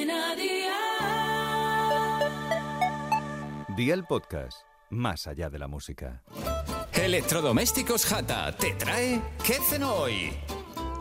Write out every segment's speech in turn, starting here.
Cadena Dial. Día el podcast, más allá de la música. Electrodomésticos Jata te trae ¿Qué cenó hoy?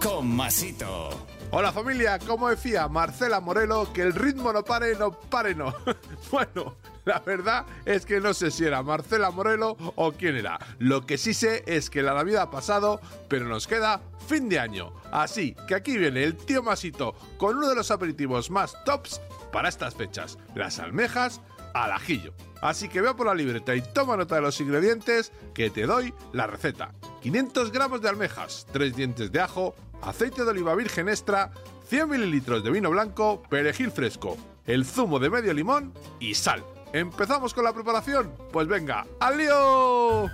Con Masito. Hola familia, como decía Marcela Morelo, que el ritmo no pare, no pare, no. bueno, la verdad es que no sé si era Marcela Morelo o quién era. Lo que sí sé es que la Navidad ha pasado, pero nos queda fin de año. Así que aquí viene el tío Masito con uno de los aperitivos más tops para estas fechas, las almejas al ajillo. Así que ve por la libreta y toma nota de los ingredientes que te doy la receta. 500 gramos de almejas, 3 dientes de ajo, aceite de oliva virgen extra, 100 mililitros de vino blanco, perejil fresco, el zumo de medio limón y sal. ¿Empezamos con la preparación? Pues venga, ¡al lío!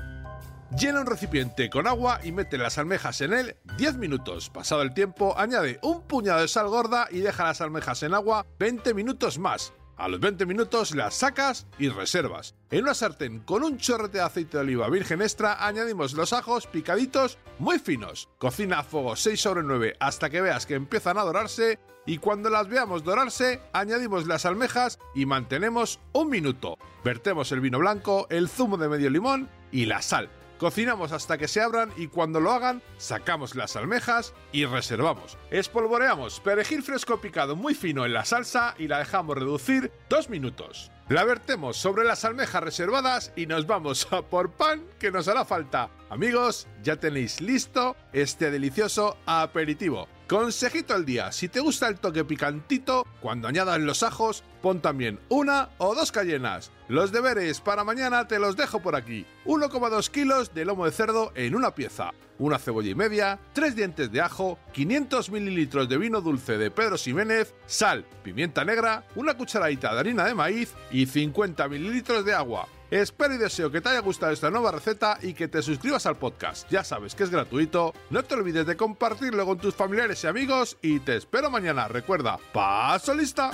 Llena un recipiente con agua y mete las almejas en él 10 minutos. Pasado el tiempo, añade un puñado de sal gorda y deja las almejas en agua 20 minutos más. A los 20 minutos las sacas y reservas. En una sartén con un chorrete de aceite de oliva virgen extra añadimos los ajos picaditos muy finos. Cocina a fuego 6 sobre 9 hasta que veas que empiezan a dorarse y cuando las veamos dorarse añadimos las almejas y mantenemos un minuto. Vertemos el vino blanco, el zumo de medio limón y la sal. Cocinamos hasta que se abran y cuando lo hagan, sacamos las almejas y reservamos. Espolvoreamos perejil fresco picado muy fino en la salsa y la dejamos reducir dos minutos. La vertemos sobre las almejas reservadas y nos vamos a por pan que nos hará falta. Amigos, ya tenéis listo este delicioso aperitivo. Consejito al día, si te gusta el toque picantito, cuando añadas los ajos, pon también una o dos cayenas. Los deberes para mañana te los dejo por aquí. 1,2 kilos de lomo de cerdo en una pieza, una cebolla y media, 3 dientes de ajo, 500 mililitros de vino dulce de Pedro Ximénez, sal, pimienta negra, una cucharadita de harina de maíz y 50 mililitros de agua. Espero y deseo que te haya gustado esta nueva receta y que te suscribas al podcast. Ya sabes que es gratuito. No te olvides de compartirlo con tus familiares y amigos y te espero mañana. Recuerda, paso lista.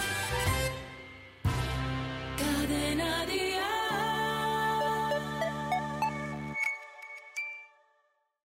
Cadena